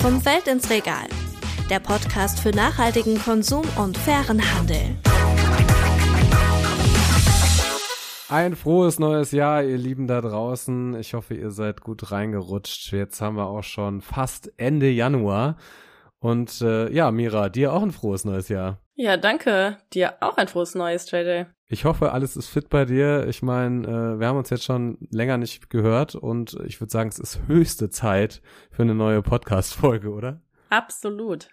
Vom Feld ins Regal. Der Podcast für nachhaltigen Konsum und fairen Handel. Ein frohes neues Jahr, ihr Lieben da draußen. Ich hoffe, ihr seid gut reingerutscht. Jetzt haben wir auch schon fast Ende Januar. Und äh, ja, Mira, dir auch ein frohes neues Jahr. Ja, danke. Dir auch ein frohes neues, JJ. Ich hoffe, alles ist fit bei dir. Ich meine, äh, wir haben uns jetzt schon länger nicht gehört und ich würde sagen, es ist höchste Zeit für eine neue Podcast-Folge, oder? Absolut.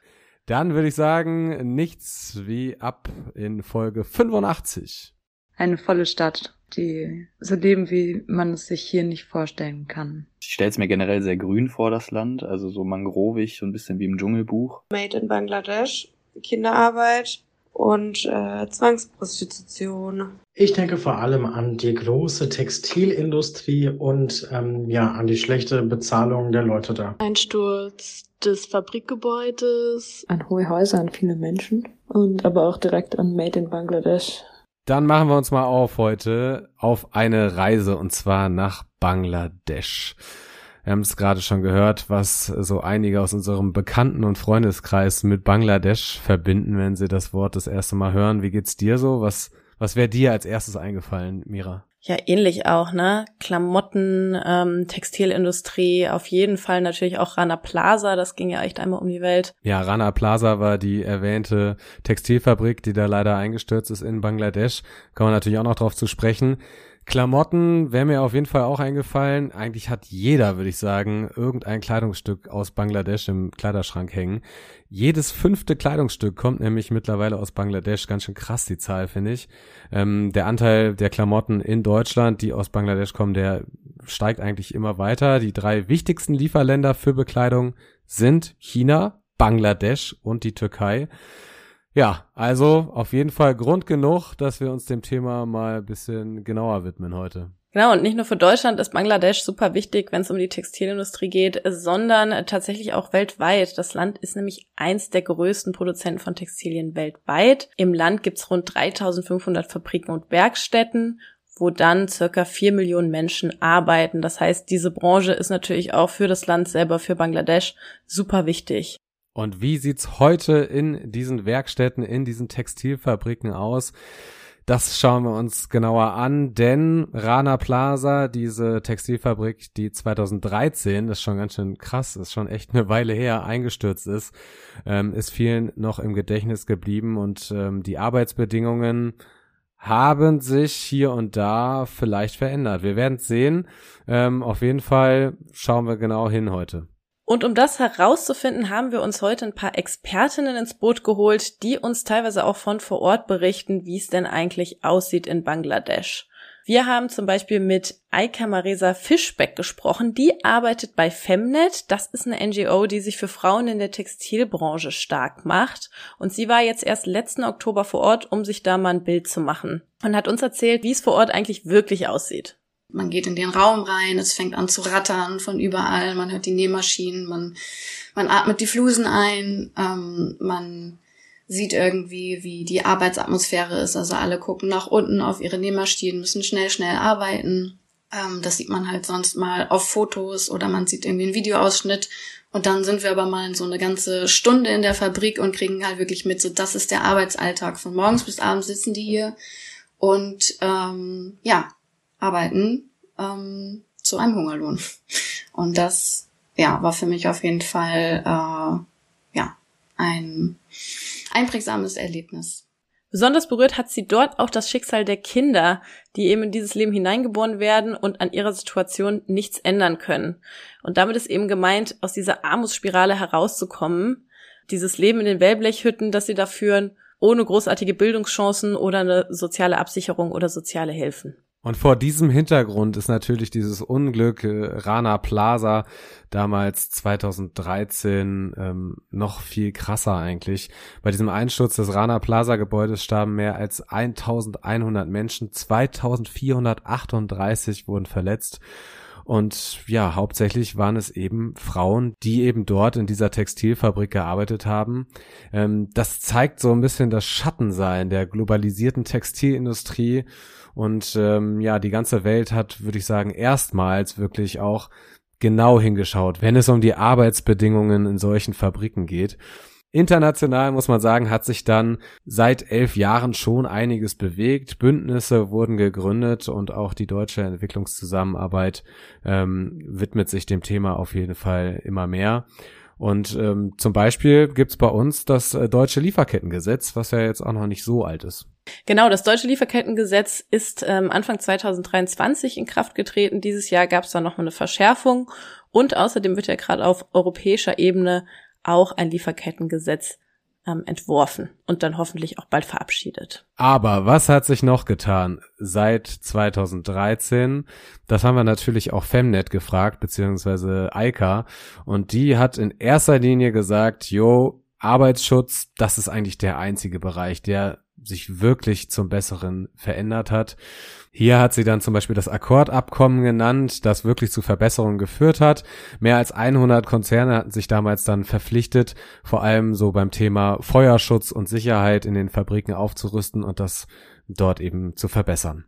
Dann würde ich sagen, nichts wie ab in Folge 85. Eine volle Stadt die so leben, wie man es sich hier nicht vorstellen kann. Ich stelle es mir generell sehr grün vor, das Land, also so mangrovig, so ein bisschen wie im Dschungelbuch. Made in Bangladesch, Kinderarbeit und äh, Zwangsprostitution. Ich denke vor allem an die große Textilindustrie und ähm, ja an die schlechte Bezahlung der Leute da. Einsturz des Fabrikgebäudes. An hohe Häuser, an viele Menschen und aber auch direkt an Made in Bangladesch. Dann machen wir uns mal auf heute auf eine Reise und zwar nach Bangladesch. Wir haben es gerade schon gehört, was so einige aus unserem Bekannten- und Freundeskreis mit Bangladesch verbinden, wenn sie das Wort das erste Mal hören. Wie geht's dir so? Was, was wäre dir als erstes eingefallen, Mira? Ja, ähnlich auch, ne? Klamotten, ähm, Textilindustrie, auf jeden Fall natürlich auch Rana Plaza, das ging ja echt einmal um die Welt. Ja, Rana Plaza war die erwähnte Textilfabrik, die da leider eingestürzt ist in Bangladesch. Kann man natürlich auch noch drauf zu sprechen. Klamotten wäre mir auf jeden Fall auch eingefallen. Eigentlich hat jeder, würde ich sagen, irgendein Kleidungsstück aus Bangladesch im Kleiderschrank hängen. Jedes fünfte Kleidungsstück kommt nämlich mittlerweile aus Bangladesch. Ganz schön krass die Zahl, finde ich. Ähm, der Anteil der Klamotten in Deutschland, die aus Bangladesch kommen, der steigt eigentlich immer weiter. Die drei wichtigsten Lieferländer für Bekleidung sind China, Bangladesch und die Türkei. Ja, also auf jeden Fall Grund genug, dass wir uns dem Thema mal ein bisschen genauer widmen heute. Genau, und nicht nur für Deutschland ist Bangladesch super wichtig, wenn es um die Textilindustrie geht, sondern tatsächlich auch weltweit. Das Land ist nämlich eins der größten Produzenten von Textilien weltweit. Im Land gibt's rund 3500 Fabriken und Werkstätten wo dann circa vier Millionen Menschen arbeiten. Das heißt, diese Branche ist natürlich auch für das Land selber, für Bangladesch, super wichtig. Und wie sieht's heute in diesen Werkstätten, in diesen Textilfabriken aus? Das schauen wir uns genauer an, denn Rana Plaza, diese Textilfabrik, die 2013, das ist schon ganz schön krass, ist schon echt eine Weile her, eingestürzt ist, ähm, ist vielen noch im Gedächtnis geblieben und ähm, die Arbeitsbedingungen haben sich hier und da vielleicht verändert. Wir werden sehen. Ähm, auf jeden Fall schauen wir genau hin heute. Und um das herauszufinden, haben wir uns heute ein paar Expertinnen ins Boot geholt, die uns teilweise auch von vor Ort berichten, wie es denn eigentlich aussieht in Bangladesch. Wir haben zum Beispiel mit Aika Maresa Fischbeck gesprochen. Die arbeitet bei Femnet. Das ist eine NGO, die sich für Frauen in der Textilbranche stark macht. Und sie war jetzt erst letzten Oktober vor Ort, um sich da mal ein Bild zu machen. Und hat uns erzählt, wie es vor Ort eigentlich wirklich aussieht. Man geht in den Raum rein, es fängt an zu rattern von überall, man hört die Nähmaschinen, man, man atmet die Flusen ein, ähm, man sieht irgendwie, wie die Arbeitsatmosphäre ist. Also alle gucken nach unten auf ihre Nähmaschinen, müssen schnell, schnell arbeiten. Ähm, das sieht man halt sonst mal auf Fotos oder man sieht irgendwie einen Videoausschnitt. Und dann sind wir aber mal so eine ganze Stunde in der Fabrik und kriegen halt wirklich mit, so das ist der Arbeitsalltag. Von morgens bis abends sitzen die hier und ähm, ja, arbeiten ähm, zu einem Hungerlohn. Und das ja war für mich auf jeden Fall äh, ja ein einprägsames Erlebnis. Besonders berührt hat sie dort auch das Schicksal der Kinder, die eben in dieses Leben hineingeboren werden und an ihrer Situation nichts ändern können. Und damit ist eben gemeint, aus dieser Armutsspirale herauszukommen, dieses Leben in den Wellblechhütten, das sie da führen, ohne großartige Bildungschancen oder eine soziale Absicherung oder soziale Hilfen. Und vor diesem Hintergrund ist natürlich dieses Unglück äh, Rana Plaza damals 2013 ähm, noch viel krasser eigentlich. Bei diesem Einsturz des Rana Plaza Gebäudes starben mehr als 1100 Menschen, 2438 wurden verletzt. Und ja, hauptsächlich waren es eben Frauen, die eben dort in dieser Textilfabrik gearbeitet haben. Ähm, das zeigt so ein bisschen das Schattensein der globalisierten Textilindustrie und ähm, ja, die ganze Welt hat, würde ich sagen, erstmals wirklich auch genau hingeschaut, wenn es um die Arbeitsbedingungen in solchen Fabriken geht. International muss man sagen, hat sich dann seit elf Jahren schon einiges bewegt. Bündnisse wurden gegründet und auch die deutsche Entwicklungszusammenarbeit ähm, widmet sich dem Thema auf jeden Fall immer mehr. Und ähm, zum Beispiel gibt's bei uns das äh, deutsche Lieferkettengesetz, was ja jetzt auch noch nicht so alt ist. Genau, das deutsche Lieferkettengesetz ist ähm, Anfang 2023 in Kraft getreten. Dieses Jahr gab es da nochmal eine Verschärfung und außerdem wird ja gerade auf europäischer Ebene auch ein Lieferkettengesetz ähm, entworfen und dann hoffentlich auch bald verabschiedet. Aber was hat sich noch getan seit 2013? Das haben wir natürlich auch Femnet gefragt, beziehungsweise Eika. Und die hat in erster Linie gesagt, jo, Arbeitsschutz, das ist eigentlich der einzige Bereich, der sich wirklich zum Besseren verändert hat. Hier hat sie dann zum Beispiel das Akkordabkommen genannt, das wirklich zu Verbesserungen geführt hat. Mehr als 100 Konzerne hatten sich damals dann verpflichtet, vor allem so beim Thema Feuerschutz und Sicherheit in den Fabriken aufzurüsten und das dort eben zu verbessern.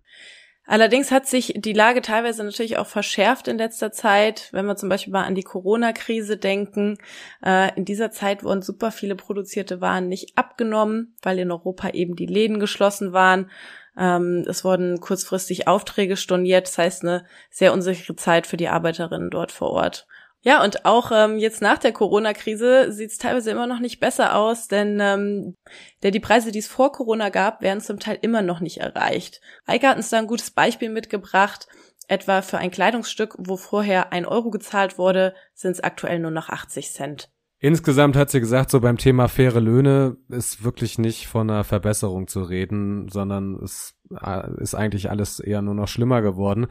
Allerdings hat sich die Lage teilweise natürlich auch verschärft in letzter Zeit. Wenn wir zum Beispiel mal an die Corona-Krise denken, äh, in dieser Zeit wurden super viele produzierte Waren nicht abgenommen, weil in Europa eben die Läden geschlossen waren. Ähm, es wurden kurzfristig Aufträge storniert. Das heißt, eine sehr unsichere Zeit für die Arbeiterinnen dort vor Ort. Ja, und auch ähm, jetzt nach der Corona-Krise sieht es teilweise immer noch nicht besser aus, denn ähm, der, die Preise, die es vor Corona gab, werden zum Teil immer noch nicht erreicht. Eike hat uns da ein gutes Beispiel mitgebracht. Etwa für ein Kleidungsstück, wo vorher ein Euro gezahlt wurde, sind es aktuell nur noch 80 Cent. Insgesamt hat sie gesagt, so beim Thema faire Löhne ist wirklich nicht von einer Verbesserung zu reden, sondern es äh, ist eigentlich alles eher nur noch schlimmer geworden.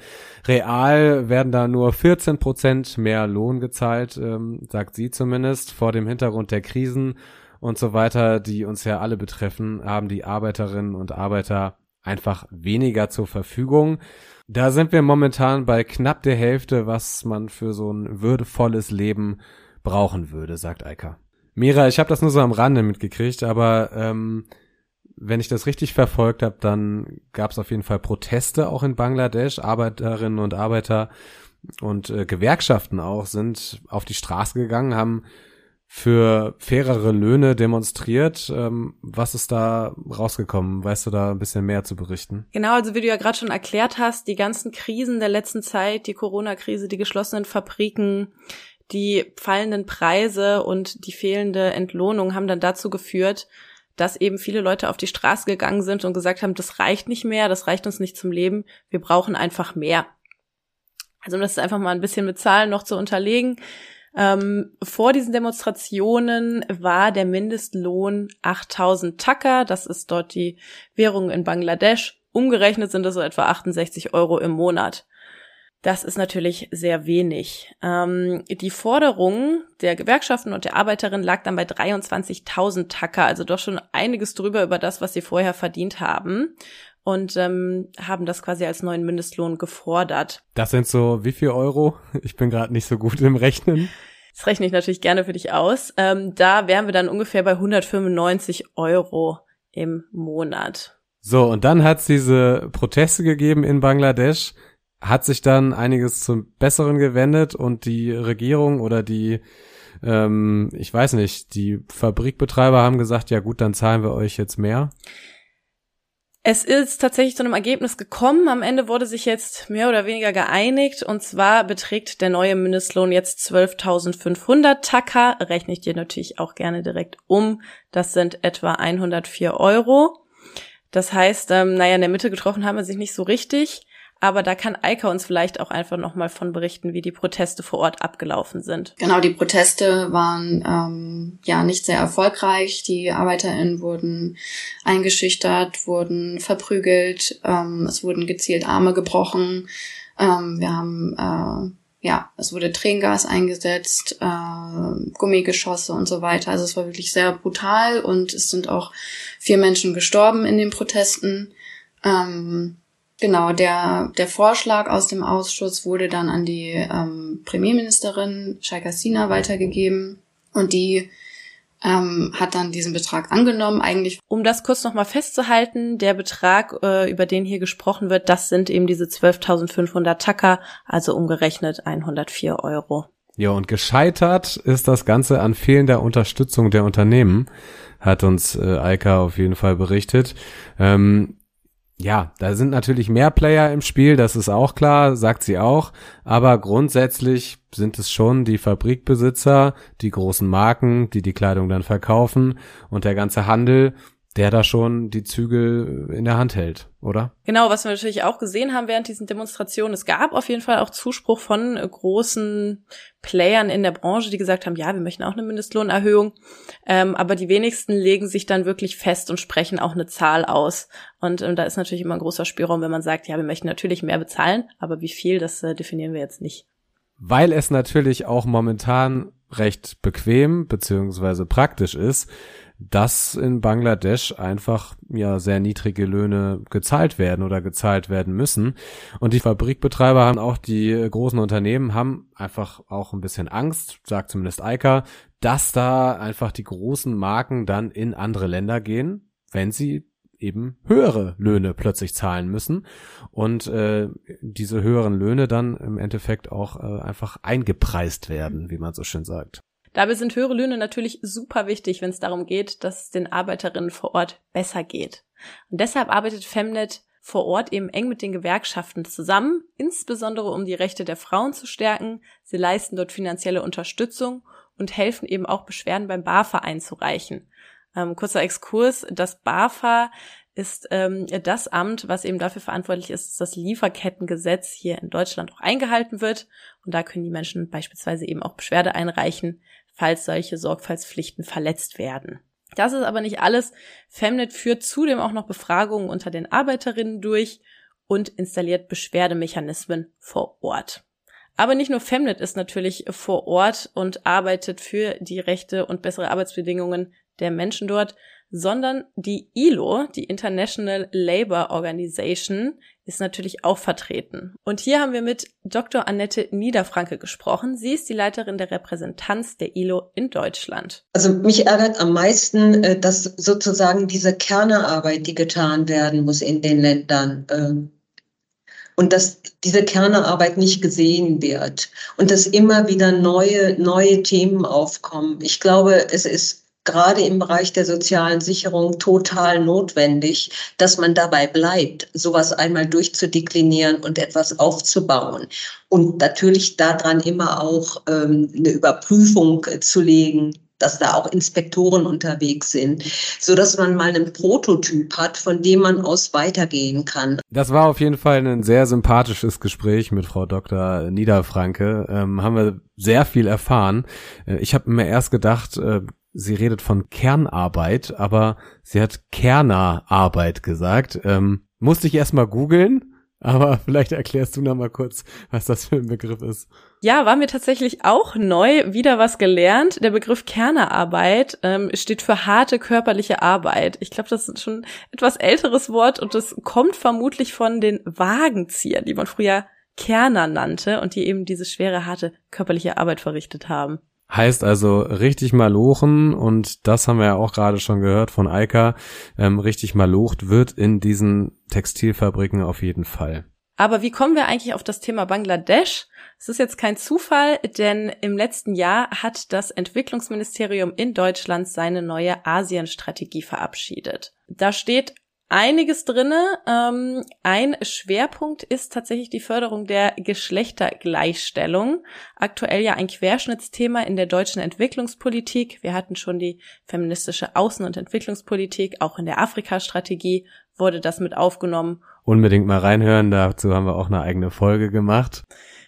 Real werden da nur 14 Prozent mehr Lohn gezahlt, ähm, sagt sie zumindest. Vor dem Hintergrund der Krisen und so weiter, die uns ja alle betreffen, haben die Arbeiterinnen und Arbeiter einfach weniger zur Verfügung. Da sind wir momentan bei knapp der Hälfte, was man für so ein würdevolles Leben brauchen würde, sagt Eika. Mira, ich habe das nur so am Rande mitgekriegt, aber ähm, wenn ich das richtig verfolgt habe, dann gab es auf jeden Fall Proteste auch in Bangladesch. Arbeiterinnen und Arbeiter und äh, Gewerkschaften auch sind auf die Straße gegangen, haben für fairere Löhne demonstriert. Ähm, was ist da rausgekommen? Weißt du da ein bisschen mehr zu berichten? Genau, also wie du ja gerade schon erklärt hast, die ganzen Krisen der letzten Zeit, die Corona-Krise, die geschlossenen Fabriken, die fallenden Preise und die fehlende Entlohnung haben dann dazu geführt, dass eben viele Leute auf die Straße gegangen sind und gesagt haben, das reicht nicht mehr, das reicht uns nicht zum Leben, wir brauchen einfach mehr. Also um das einfach mal ein bisschen mit Zahlen noch zu unterlegen. Ähm, vor diesen Demonstrationen war der Mindestlohn 8000 Taka, das ist dort die Währung in Bangladesch. Umgerechnet sind das so etwa 68 Euro im Monat. Das ist natürlich sehr wenig. Ähm, die Forderung der Gewerkschaften und der Arbeiterinnen lag dann bei 23.000 Tacker, also doch schon einiges drüber über das, was sie vorher verdient haben. Und ähm, haben das quasi als neuen Mindestlohn gefordert. Das sind so wie viel Euro? Ich bin gerade nicht so gut im Rechnen. Das rechne ich natürlich gerne für dich aus. Ähm, da wären wir dann ungefähr bei 195 Euro im Monat. So, und dann hat es diese Proteste gegeben in Bangladesch hat sich dann einiges zum Besseren gewendet und die Regierung oder die, ähm, ich weiß nicht, die Fabrikbetreiber haben gesagt, ja gut, dann zahlen wir euch jetzt mehr. Es ist tatsächlich zu einem Ergebnis gekommen. Am Ende wurde sich jetzt mehr oder weniger geeinigt. Und zwar beträgt der neue Mindestlohn jetzt 12.500 Taka. Rechne ich dir natürlich auch gerne direkt um. Das sind etwa 104 Euro. Das heißt, ähm, naja, in der Mitte getroffen haben wir sich nicht so richtig. Aber da kann Eika uns vielleicht auch einfach nochmal von berichten, wie die Proteste vor Ort abgelaufen sind. Genau, die Proteste waren ähm, ja nicht sehr erfolgreich. Die ArbeiterInnen wurden eingeschüchtert, wurden verprügelt, ähm, es wurden gezielt Arme gebrochen. Ähm, wir haben äh, ja, es wurde Tränengas eingesetzt, äh, Gummigeschosse und so weiter. Also es war wirklich sehr brutal und es sind auch vier Menschen gestorben in den Protesten. Ähm, Genau, der, der Vorschlag aus dem Ausschuss wurde dann an die ähm, Premierministerin Sheikh Hasina weitergegeben und die ähm, hat dann diesen Betrag angenommen. Eigentlich, um das kurz nochmal festzuhalten, der Betrag, äh, über den hier gesprochen wird, das sind eben diese 12.500 Tacker, also umgerechnet 104 Euro. Ja, und gescheitert ist das Ganze an fehlender Unterstützung der Unternehmen, hat uns äh, Eika auf jeden Fall berichtet. Ähm, ja, da sind natürlich mehr Player im Spiel, das ist auch klar, sagt sie auch. Aber grundsätzlich sind es schon die Fabrikbesitzer, die großen Marken, die die Kleidung dann verkaufen und der ganze Handel, der da schon die Zügel in der Hand hält, oder? Genau, was wir natürlich auch gesehen haben während diesen Demonstrationen, es gab auf jeden Fall auch Zuspruch von großen Playern in der Branche, die gesagt haben, ja, wir möchten auch eine Mindestlohnerhöhung, ähm, aber die wenigsten legen sich dann wirklich fest und sprechen auch eine Zahl aus. Und ähm, da ist natürlich immer ein großer Spielraum, wenn man sagt, ja, wir möchten natürlich mehr bezahlen, aber wie viel, das äh, definieren wir jetzt nicht. Weil es natürlich auch momentan recht bequem beziehungsweise praktisch ist, dass in Bangladesch einfach ja sehr niedrige Löhne gezahlt werden oder gezahlt werden müssen. Und die Fabrikbetreiber haben auch die großen Unternehmen haben einfach auch ein bisschen Angst, sagt zumindest Eika, dass da einfach die großen Marken dann in andere Länder gehen, wenn sie eben höhere Löhne plötzlich zahlen müssen und äh, diese höheren Löhne dann im Endeffekt auch äh, einfach eingepreist werden, wie man so schön sagt. Dabei sind höhere Löhne natürlich super wichtig, wenn es darum geht, dass es den Arbeiterinnen vor Ort besser geht. Und deshalb arbeitet Femnet vor Ort eben eng mit den Gewerkschaften zusammen, insbesondere um die Rechte der Frauen zu stärken. Sie leisten dort finanzielle Unterstützung und helfen eben auch Beschwerden beim BAFA einzureichen. Ähm, kurzer Exkurs, das BAFA ist ähm, das Amt, was eben dafür verantwortlich ist, dass das Lieferkettengesetz hier in Deutschland auch eingehalten wird. Und da können die Menschen beispielsweise eben auch Beschwerde einreichen, falls solche Sorgfaltspflichten verletzt werden. Das ist aber nicht alles. Femnet führt zudem auch noch Befragungen unter den Arbeiterinnen durch und installiert Beschwerdemechanismen vor Ort. Aber nicht nur Femnet ist natürlich vor Ort und arbeitet für die Rechte und bessere Arbeitsbedingungen der Menschen dort, sondern die ILO, die International Labour Organization, ist natürlich auch vertreten. Und hier haben wir mit Dr. Annette Niederfranke gesprochen. Sie ist die Leiterin der Repräsentanz der ILO in Deutschland. Also mich ärgert am meisten, äh, dass sozusagen diese Kernearbeit, die getan werden muss in den Ländern, ähm, und dass diese Kernearbeit nicht gesehen wird und dass immer wieder neue, neue Themen aufkommen. Ich glaube, es ist gerade im Bereich der sozialen Sicherung total notwendig, dass man dabei bleibt, sowas einmal durchzudeklinieren und etwas aufzubauen. Und natürlich daran immer auch ähm, eine Überprüfung zu legen, dass da auch Inspektoren unterwegs sind, so dass man mal einen Prototyp hat, von dem man aus weitergehen kann. Das war auf jeden Fall ein sehr sympathisches Gespräch mit Frau Dr. Niederfranke. Ähm, haben wir sehr viel erfahren. Äh, ich habe mir erst gedacht, äh, sie redet von Kernarbeit, aber sie hat Kernerarbeit gesagt. Ähm, musste ich erstmal googeln, aber vielleicht erklärst du noch mal kurz, was das für ein Begriff ist. Ja, war mir tatsächlich auch neu, wieder was gelernt. Der Begriff Kernerarbeit ähm, steht für harte körperliche Arbeit. Ich glaube, das ist schon etwas älteres Wort und das kommt vermutlich von den Wagenziehern, die man früher Kerner nannte und die eben diese schwere, harte körperliche Arbeit verrichtet haben. Heißt also richtig malochen und das haben wir ja auch gerade schon gehört von Eika, ähm, richtig malocht wird in diesen Textilfabriken auf jeden Fall. Aber wie kommen wir eigentlich auf das Thema Bangladesch? Es ist jetzt kein Zufall, denn im letzten Jahr hat das Entwicklungsministerium in Deutschland seine neue Asienstrategie verabschiedet. Da steht einiges drinne. Ähm, ein Schwerpunkt ist tatsächlich die Förderung der Geschlechtergleichstellung. Aktuell ja ein Querschnittsthema in der deutschen Entwicklungspolitik. Wir hatten schon die feministische Außen- und Entwicklungspolitik. Auch in der Afrika-Strategie wurde das mit aufgenommen. Unbedingt mal reinhören. Dazu haben wir auch eine eigene Folge gemacht.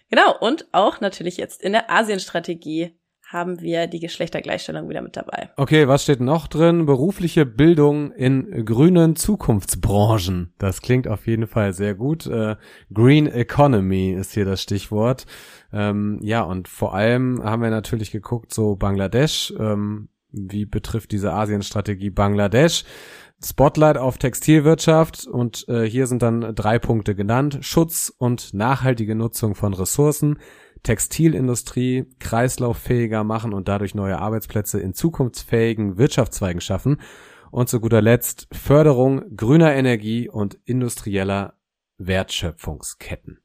Genau. Und auch natürlich jetzt in der Asienstrategie haben wir die Geschlechtergleichstellung wieder mit dabei. Okay, was steht noch drin? Berufliche Bildung in grünen Zukunftsbranchen. Das klingt auf jeden Fall sehr gut. Äh, Green Economy ist hier das Stichwort. Ähm, ja, und vor allem haben wir natürlich geguckt, so Bangladesch. Ähm, wie betrifft diese Asienstrategie Bangladesch? Spotlight auf Textilwirtschaft und äh, hier sind dann drei Punkte genannt. Schutz und nachhaltige Nutzung von Ressourcen, Textilindustrie kreislauffähiger machen und dadurch neue Arbeitsplätze in zukunftsfähigen Wirtschaftszweigen schaffen. Und zu guter Letzt Förderung grüner Energie und industrieller Wertschöpfungsketten.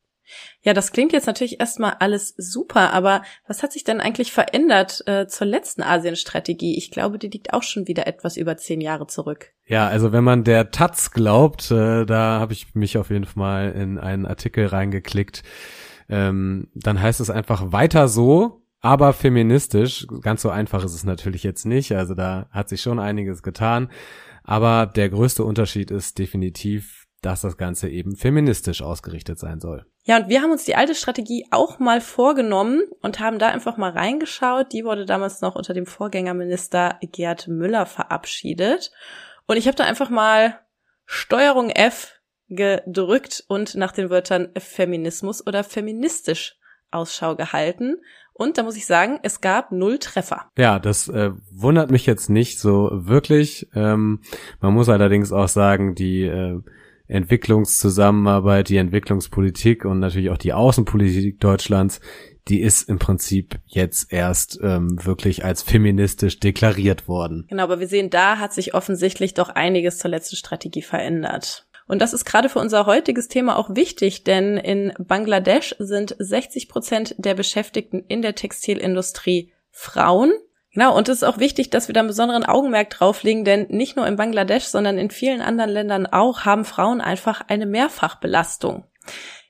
Ja, das klingt jetzt natürlich erstmal alles super, aber was hat sich denn eigentlich verändert äh, zur letzten Asienstrategie? Ich glaube, die liegt auch schon wieder etwas über zehn Jahre zurück. Ja, also wenn man der Taz glaubt, äh, da habe ich mich auf jeden Fall in einen Artikel reingeklickt, ähm, dann heißt es einfach weiter so, aber feministisch. Ganz so einfach ist es natürlich jetzt nicht. Also da hat sich schon einiges getan. Aber der größte Unterschied ist definitiv dass das Ganze eben feministisch ausgerichtet sein soll. Ja, und wir haben uns die alte Strategie auch mal vorgenommen und haben da einfach mal reingeschaut. Die wurde damals noch unter dem Vorgängerminister Gerd Müller verabschiedet. Und ich habe da einfach mal Steuerung F gedrückt und nach den Wörtern Feminismus oder feministisch Ausschau gehalten. Und da muss ich sagen, es gab null Treffer. Ja, das äh, wundert mich jetzt nicht so wirklich. Ähm, man muss allerdings auch sagen, die äh, Entwicklungszusammenarbeit, die Entwicklungspolitik und natürlich auch die Außenpolitik Deutschlands, die ist im Prinzip jetzt erst ähm, wirklich als feministisch deklariert worden. Genau, aber wir sehen, da hat sich offensichtlich doch einiges zur letzten Strategie verändert. Und das ist gerade für unser heutiges Thema auch wichtig, denn in Bangladesch sind 60 Prozent der Beschäftigten in der Textilindustrie Frauen. Genau, und es ist auch wichtig, dass wir da einen besonderen Augenmerk drauflegen, denn nicht nur in Bangladesch, sondern in vielen anderen Ländern auch haben Frauen einfach eine Mehrfachbelastung.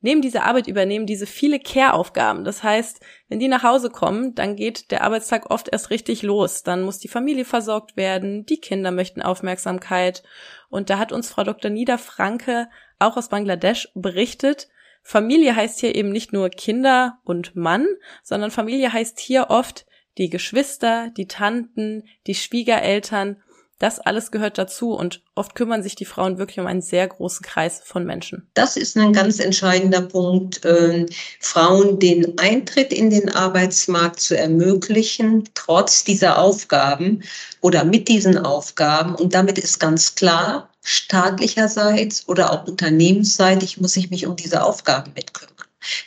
Neben dieser Arbeit übernehmen diese viele Care-Aufgaben. Das heißt, wenn die nach Hause kommen, dann geht der Arbeitstag oft erst richtig los. Dann muss die Familie versorgt werden, die Kinder möchten Aufmerksamkeit. Und da hat uns Frau Dr. Nida Franke auch aus Bangladesch berichtet, Familie heißt hier eben nicht nur Kinder und Mann, sondern Familie heißt hier oft die Geschwister, die Tanten, die Schwiegereltern, das alles gehört dazu und oft kümmern sich die Frauen wirklich um einen sehr großen Kreis von Menschen. Das ist ein ganz entscheidender Punkt, äh, Frauen den Eintritt in den Arbeitsmarkt zu ermöglichen, trotz dieser Aufgaben oder mit diesen Aufgaben. Und damit ist ganz klar, staatlicherseits oder auch unternehmensseitig muss ich mich um diese Aufgaben mitkümmern.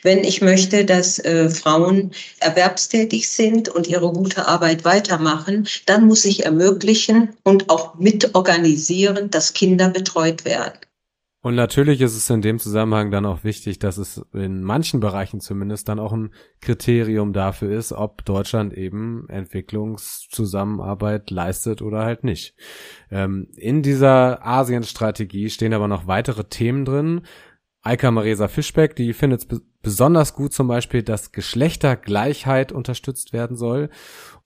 Wenn ich möchte, dass äh, Frauen erwerbstätig sind und ihre gute Arbeit weitermachen, dann muss ich ermöglichen und auch mitorganisieren, dass Kinder betreut werden. Und natürlich ist es in dem Zusammenhang dann auch wichtig, dass es in manchen Bereichen zumindest dann auch ein Kriterium dafür ist, ob Deutschland eben Entwicklungszusammenarbeit leistet oder halt nicht. Ähm, in dieser Asienstrategie stehen aber noch weitere Themen drin, Eika Maresa Fischbeck, die findet es besonders gut zum Beispiel, dass Geschlechtergleichheit unterstützt werden soll.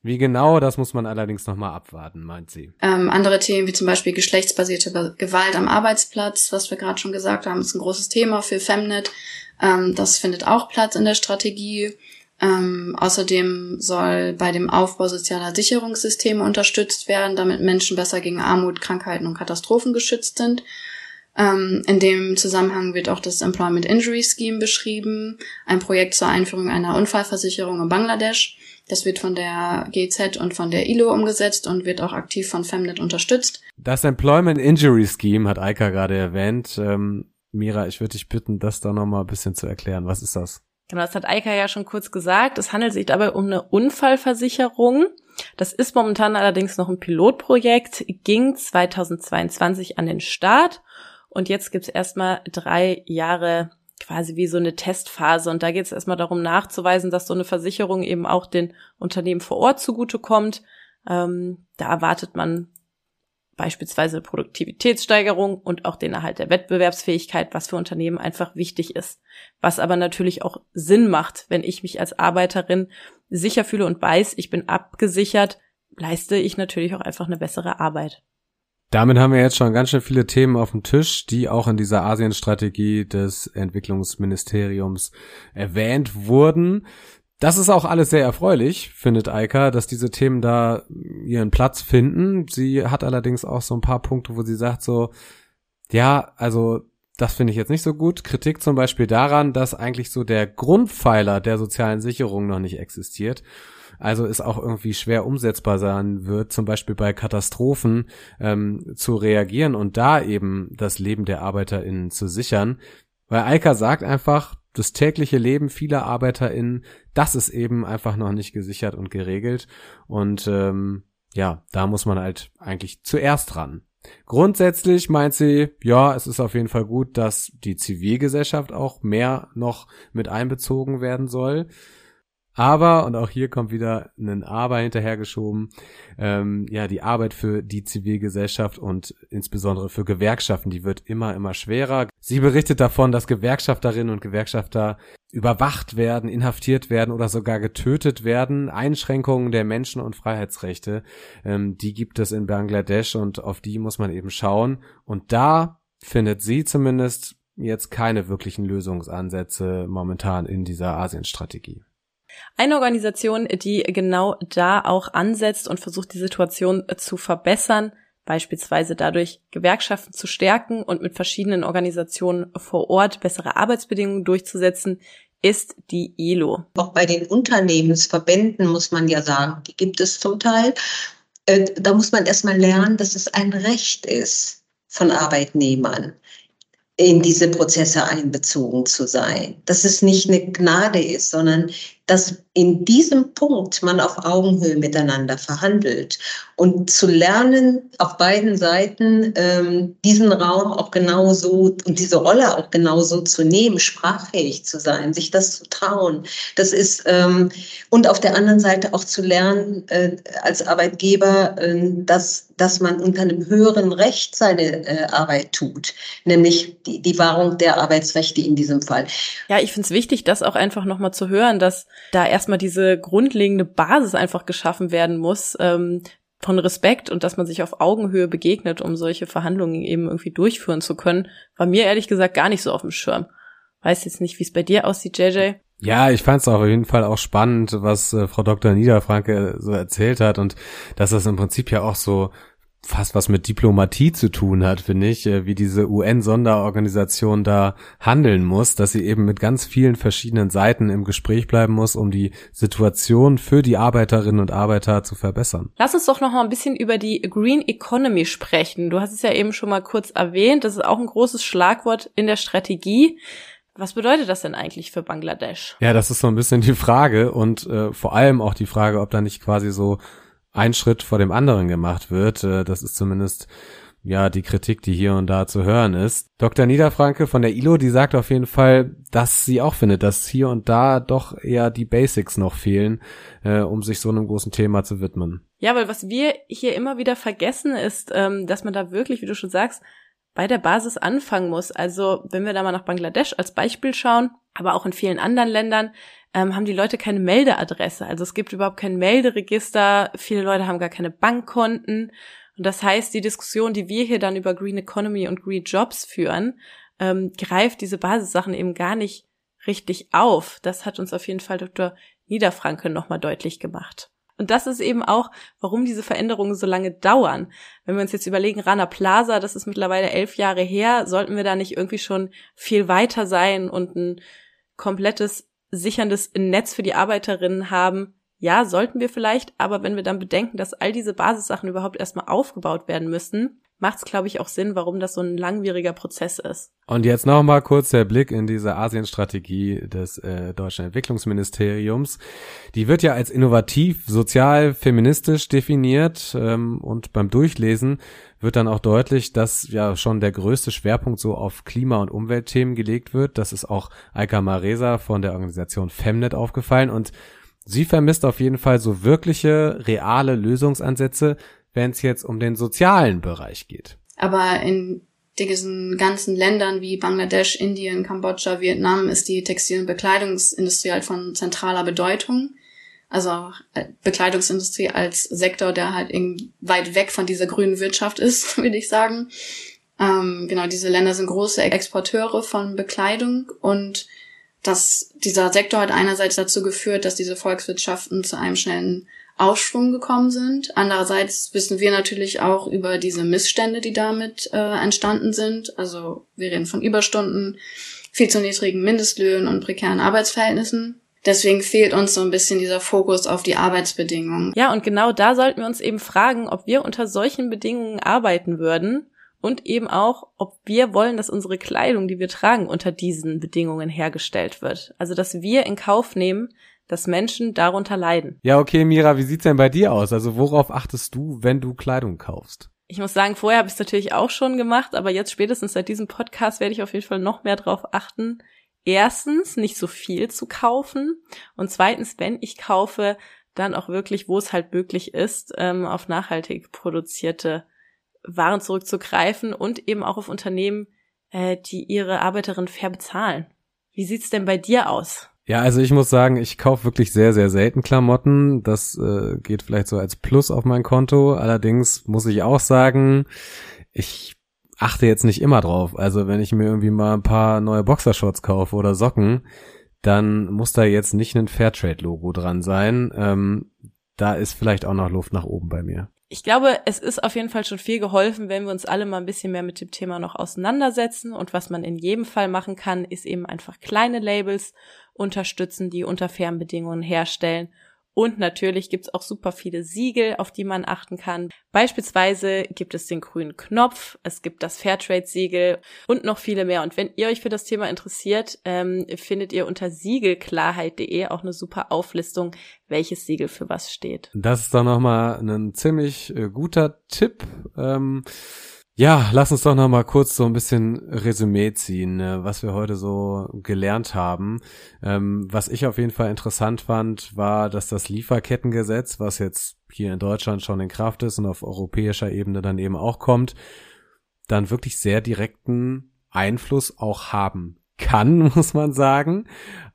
Wie genau, das muss man allerdings nochmal abwarten, meint sie. Ähm, andere Themen wie zum Beispiel geschlechtsbasierte Gewalt am Arbeitsplatz, was wir gerade schon gesagt haben, ist ein großes Thema für Femnet. Ähm, das findet auch Platz in der Strategie. Ähm, außerdem soll bei dem Aufbau sozialer Sicherungssysteme unterstützt werden, damit Menschen besser gegen Armut, Krankheiten und Katastrophen geschützt sind. Ähm, in dem Zusammenhang wird auch das Employment Injury Scheme beschrieben, ein Projekt zur Einführung einer Unfallversicherung in Bangladesch. Das wird von der GZ und von der ILO umgesetzt und wird auch aktiv von Femnet unterstützt. Das Employment Injury Scheme hat Eika gerade erwähnt. Ähm, Mira, ich würde dich bitten, das da nochmal ein bisschen zu erklären. Was ist das? Genau, das hat Eika ja schon kurz gesagt. Es handelt sich dabei um eine Unfallversicherung. Das ist momentan allerdings noch ein Pilotprojekt, ging 2022 an den Start und jetzt gibt's erstmal drei Jahre quasi wie so eine Testphase. Und da geht es erstmal darum nachzuweisen, dass so eine Versicherung eben auch den Unternehmen vor Ort zugutekommt. Ähm, da erwartet man beispielsweise Produktivitätssteigerung und auch den Erhalt der Wettbewerbsfähigkeit, was für Unternehmen einfach wichtig ist. Was aber natürlich auch Sinn macht, wenn ich mich als Arbeiterin sicher fühle und weiß, ich bin abgesichert, leiste ich natürlich auch einfach eine bessere Arbeit. Damit haben wir jetzt schon ganz schön viele Themen auf dem Tisch, die auch in dieser Asienstrategie des Entwicklungsministeriums erwähnt wurden. Das ist auch alles sehr erfreulich, findet Eika, dass diese Themen da ihren Platz finden. Sie hat allerdings auch so ein paar Punkte, wo sie sagt so, ja, also das finde ich jetzt nicht so gut. Kritik zum Beispiel daran, dass eigentlich so der Grundpfeiler der sozialen Sicherung noch nicht existiert also es auch irgendwie schwer umsetzbar sein wird, zum Beispiel bei Katastrophen ähm, zu reagieren und da eben das Leben der ArbeiterInnen zu sichern. Weil Alka sagt einfach, das tägliche Leben vieler ArbeiterInnen, das ist eben einfach noch nicht gesichert und geregelt. Und ähm, ja, da muss man halt eigentlich zuerst ran. Grundsätzlich meint sie, ja, es ist auf jeden Fall gut, dass die Zivilgesellschaft auch mehr noch mit einbezogen werden soll. Aber, und auch hier kommt wieder ein Aber hinterhergeschoben, ähm, ja, die Arbeit für die Zivilgesellschaft und insbesondere für Gewerkschaften, die wird immer, immer schwerer. Sie berichtet davon, dass Gewerkschafterinnen und Gewerkschafter überwacht werden, inhaftiert werden oder sogar getötet werden. Einschränkungen der Menschen- und Freiheitsrechte, ähm, die gibt es in Bangladesch und auf die muss man eben schauen. Und da findet sie zumindest jetzt keine wirklichen Lösungsansätze momentan in dieser Asienstrategie. Eine Organisation, die genau da auch ansetzt und versucht, die Situation zu verbessern, beispielsweise dadurch Gewerkschaften zu stärken und mit verschiedenen Organisationen vor Ort bessere Arbeitsbedingungen durchzusetzen, ist die ILO. Auch bei den Unternehmensverbänden muss man ja sagen, die gibt es zum Teil. Äh, da muss man erstmal lernen, dass es ein Recht ist von Arbeitnehmern in diese Prozesse einbezogen zu sein. Dass es nicht eine Gnade ist, sondern dass in diesem Punkt man auf Augenhöhe miteinander verhandelt und zu lernen, auf beiden Seiten ähm, diesen Raum auch genauso und diese Rolle auch genauso zu nehmen, sprachfähig zu sein, sich das zu trauen. Das ist ähm, und auf der anderen Seite auch zu lernen äh, als Arbeitgeber, äh, dass dass man unter einem höheren Recht seine äh, Arbeit tut, nämlich die, die Wahrung der Arbeitsrechte in diesem Fall. Ja, ich finde es wichtig, das auch einfach nochmal zu hören, dass da erstmal diese grundlegende Basis einfach geschaffen werden muss, ähm, von Respekt und dass man sich auf Augenhöhe begegnet, um solche Verhandlungen eben irgendwie durchführen zu können, war mir ehrlich gesagt gar nicht so auf dem Schirm. Weiß jetzt nicht, wie es bei dir aussieht, JJ. Ja, ich fand es auf jeden Fall auch spannend, was äh, Frau Dr. Niederfranke so erzählt hat und dass das im Prinzip ja auch so fast was mit Diplomatie zu tun hat, finde ich, äh, wie diese UN-Sonderorganisation da handeln muss, dass sie eben mit ganz vielen verschiedenen Seiten im Gespräch bleiben muss, um die Situation für die Arbeiterinnen und Arbeiter zu verbessern. Lass uns doch noch mal ein bisschen über die Green Economy sprechen. Du hast es ja eben schon mal kurz erwähnt, das ist auch ein großes Schlagwort in der Strategie. Was bedeutet das denn eigentlich für Bangladesch? Ja, das ist so ein bisschen die Frage und äh, vor allem auch die Frage, ob da nicht quasi so ein Schritt vor dem anderen gemacht wird. Äh, das ist zumindest ja die Kritik, die hier und da zu hören ist. Dr. Niederfranke von der ILO, die sagt auf jeden Fall, dass sie auch findet, dass hier und da doch eher die Basics noch fehlen, äh, um sich so einem großen Thema zu widmen. Ja, weil was wir hier immer wieder vergessen ist, ähm, dass man da wirklich, wie du schon sagst, bei der Basis anfangen muss. Also wenn wir da mal nach Bangladesch als Beispiel schauen, aber auch in vielen anderen Ländern, ähm, haben die Leute keine Meldeadresse. Also es gibt überhaupt kein Melderegister. Viele Leute haben gar keine Bankkonten. Und das heißt, die Diskussion, die wir hier dann über Green Economy und Green Jobs führen, ähm, greift diese Basissachen eben gar nicht richtig auf. Das hat uns auf jeden Fall Dr. Niederfranke nochmal deutlich gemacht. Und das ist eben auch, warum diese Veränderungen so lange dauern. Wenn wir uns jetzt überlegen, Rana Plaza, das ist mittlerweile elf Jahre her, sollten wir da nicht irgendwie schon viel weiter sein und ein komplettes sicherndes Netz für die Arbeiterinnen haben, ja, sollten wir vielleicht, aber wenn wir dann bedenken, dass all diese Basissachen überhaupt erstmal aufgebaut werden müssen, macht es, glaube ich, auch Sinn, warum das so ein langwieriger Prozess ist. Und jetzt noch mal kurz der Blick in diese Asienstrategie des äh, deutschen Entwicklungsministeriums. Die wird ja als innovativ, sozial, feministisch definiert ähm, und beim Durchlesen wird dann auch deutlich, dass ja schon der größte Schwerpunkt so auf Klima- und Umweltthemen gelegt wird. Das ist auch Alka Maresa von der Organisation Femnet aufgefallen und sie vermisst auf jeden Fall so wirkliche, reale Lösungsansätze, wenn es jetzt um den sozialen Bereich geht. Aber in diesen ganzen Ländern wie Bangladesch, Indien, Kambodscha, Vietnam ist die Textil- und Bekleidungsindustrie halt von zentraler Bedeutung. Also äh, Bekleidungsindustrie als Sektor, der halt weit weg von dieser grünen Wirtschaft ist, würde ich sagen. Ähm, genau, diese Länder sind große Exporteure von Bekleidung und dass dieser Sektor hat einerseits dazu geführt, dass diese Volkswirtschaften zu einem schnellen Aufschwung gekommen sind. Andererseits wissen wir natürlich auch über diese Missstände, die damit äh, entstanden sind. Also wir reden von Überstunden, viel zu niedrigen Mindestlöhnen und prekären Arbeitsverhältnissen. Deswegen fehlt uns so ein bisschen dieser Fokus auf die Arbeitsbedingungen. Ja, und genau da sollten wir uns eben fragen, ob wir unter solchen Bedingungen arbeiten würden und eben auch, ob wir wollen, dass unsere Kleidung, die wir tragen, unter diesen Bedingungen hergestellt wird. Also, dass wir in Kauf nehmen, dass Menschen darunter leiden. Ja, okay, Mira, wie sieht's denn bei dir aus? Also, worauf achtest du, wenn du Kleidung kaufst? Ich muss sagen, vorher habe ich es natürlich auch schon gemacht, aber jetzt spätestens seit diesem Podcast werde ich auf jeden Fall noch mehr darauf achten, erstens nicht so viel zu kaufen und zweitens, wenn ich kaufe, dann auch wirklich, wo es halt möglich ist, ähm, auf nachhaltig produzierte Waren zurückzugreifen und eben auch auf Unternehmen, äh, die ihre Arbeiterinnen fair bezahlen. Wie sieht's denn bei dir aus? Ja, also ich muss sagen, ich kaufe wirklich sehr, sehr selten Klamotten. Das äh, geht vielleicht so als Plus auf mein Konto. Allerdings muss ich auch sagen, ich achte jetzt nicht immer drauf. Also wenn ich mir irgendwie mal ein paar neue Boxershorts kaufe oder Socken, dann muss da jetzt nicht ein Fairtrade-Logo dran sein. Ähm, da ist vielleicht auch noch Luft nach oben bei mir. Ich glaube, es ist auf jeden Fall schon viel geholfen, wenn wir uns alle mal ein bisschen mehr mit dem Thema noch auseinandersetzen. Und was man in jedem Fall machen kann, ist eben einfach kleine Labels unterstützen, die unter fairen Bedingungen herstellen und natürlich gibt's auch super viele Siegel, auf die man achten kann. Beispielsweise gibt es den grünen Knopf, es gibt das Fairtrade-Siegel und noch viele mehr. Und wenn ihr euch für das Thema interessiert, ähm, findet ihr unter siegelklarheit.de auch eine super Auflistung, welches Siegel für was steht. Das ist dann nochmal ein ziemlich äh, guter Tipp. Ähm ja, lass uns doch noch mal kurz so ein bisschen Resümee ziehen, ne, was wir heute so gelernt haben. Ähm, was ich auf jeden Fall interessant fand, war, dass das Lieferkettengesetz, was jetzt hier in Deutschland schon in Kraft ist und auf europäischer Ebene dann eben auch kommt, dann wirklich sehr direkten Einfluss auch haben kann, muss man sagen,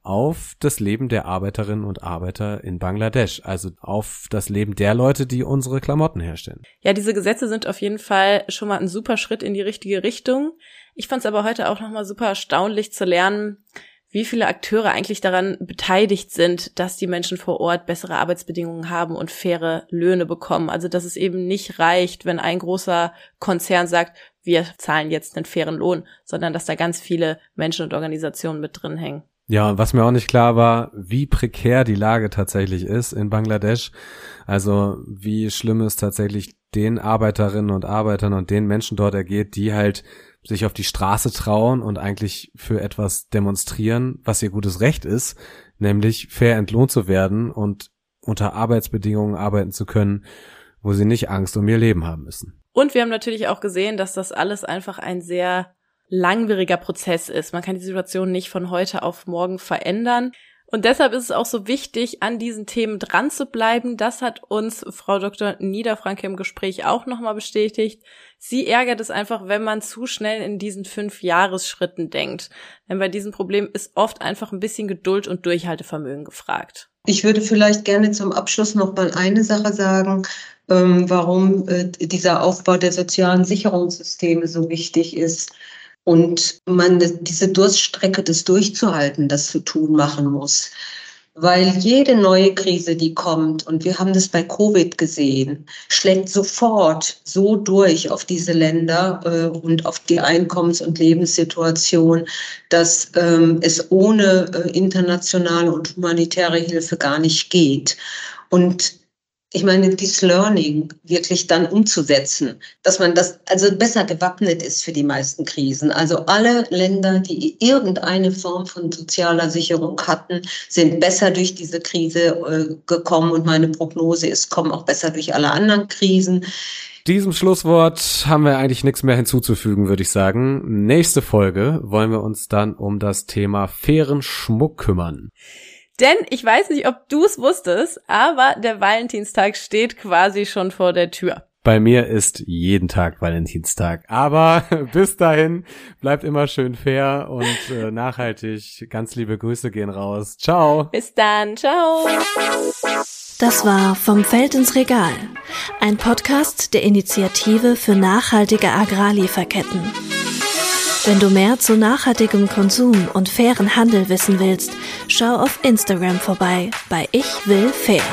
auf das Leben der Arbeiterinnen und Arbeiter in Bangladesch, also auf das Leben der Leute, die unsere Klamotten herstellen. Ja, diese Gesetze sind auf jeden Fall schon mal ein super Schritt in die richtige Richtung. Ich fand es aber heute auch nochmal super erstaunlich zu lernen, wie viele Akteure eigentlich daran beteiligt sind, dass die Menschen vor Ort bessere Arbeitsbedingungen haben und faire Löhne bekommen. Also dass es eben nicht reicht, wenn ein großer Konzern sagt, wir zahlen jetzt einen fairen Lohn, sondern dass da ganz viele Menschen und Organisationen mit drin hängen. Ja, was mir auch nicht klar war, wie prekär die Lage tatsächlich ist in Bangladesch. Also wie schlimm es tatsächlich den Arbeiterinnen und Arbeitern und den Menschen dort ergeht, die halt sich auf die Straße trauen und eigentlich für etwas demonstrieren, was ihr gutes Recht ist, nämlich fair entlohnt zu werden und unter Arbeitsbedingungen arbeiten zu können, wo sie nicht Angst um ihr Leben haben müssen. Und wir haben natürlich auch gesehen, dass das alles einfach ein sehr langwieriger Prozess ist. Man kann die Situation nicht von heute auf morgen verändern. Und deshalb ist es auch so wichtig, an diesen Themen dran zu bleiben. Das hat uns Frau Dr. Niederfranke im Gespräch auch nochmal bestätigt. Sie ärgert es einfach, wenn man zu schnell in diesen fünf Jahresschritten denkt. Denn bei diesem Problem ist oft einfach ein bisschen Geduld und Durchhaltevermögen gefragt. Ich würde vielleicht gerne zum Abschluss noch mal eine Sache sagen, ähm, warum äh, dieser Aufbau der sozialen Sicherungssysteme so wichtig ist und man diese Durststrecke, das durchzuhalten, das zu tun machen muss. Weil jede neue Krise, die kommt, und wir haben das bei Covid gesehen, schlägt sofort so durch auf diese Länder äh, und auf die Einkommens- und Lebenssituation, dass ähm, es ohne äh, internationale und humanitäre Hilfe gar nicht geht. Und ich meine, dieses Learning wirklich dann umzusetzen, dass man das also besser gewappnet ist für die meisten Krisen. Also alle Länder, die irgendeine Form von sozialer Sicherung hatten, sind besser durch diese Krise äh, gekommen und meine Prognose ist, kommen auch besser durch alle anderen Krisen. Diesem Schlusswort haben wir eigentlich nichts mehr hinzuzufügen, würde ich sagen. Nächste Folge wollen wir uns dann um das Thema fairen Schmuck kümmern. Denn ich weiß nicht, ob du es wusstest, aber der Valentinstag steht quasi schon vor der Tür. Bei mir ist jeden Tag Valentinstag. Aber bis dahin bleibt immer schön fair und äh, nachhaltig. Ganz liebe Grüße gehen raus. Ciao. Bis dann. Ciao. Das war Vom Feld ins Regal. Ein Podcast der Initiative für nachhaltige Agrarlieferketten. Wenn du mehr zu nachhaltigem Konsum und fairen Handel wissen willst, schau auf Instagram vorbei bei Ich will fair.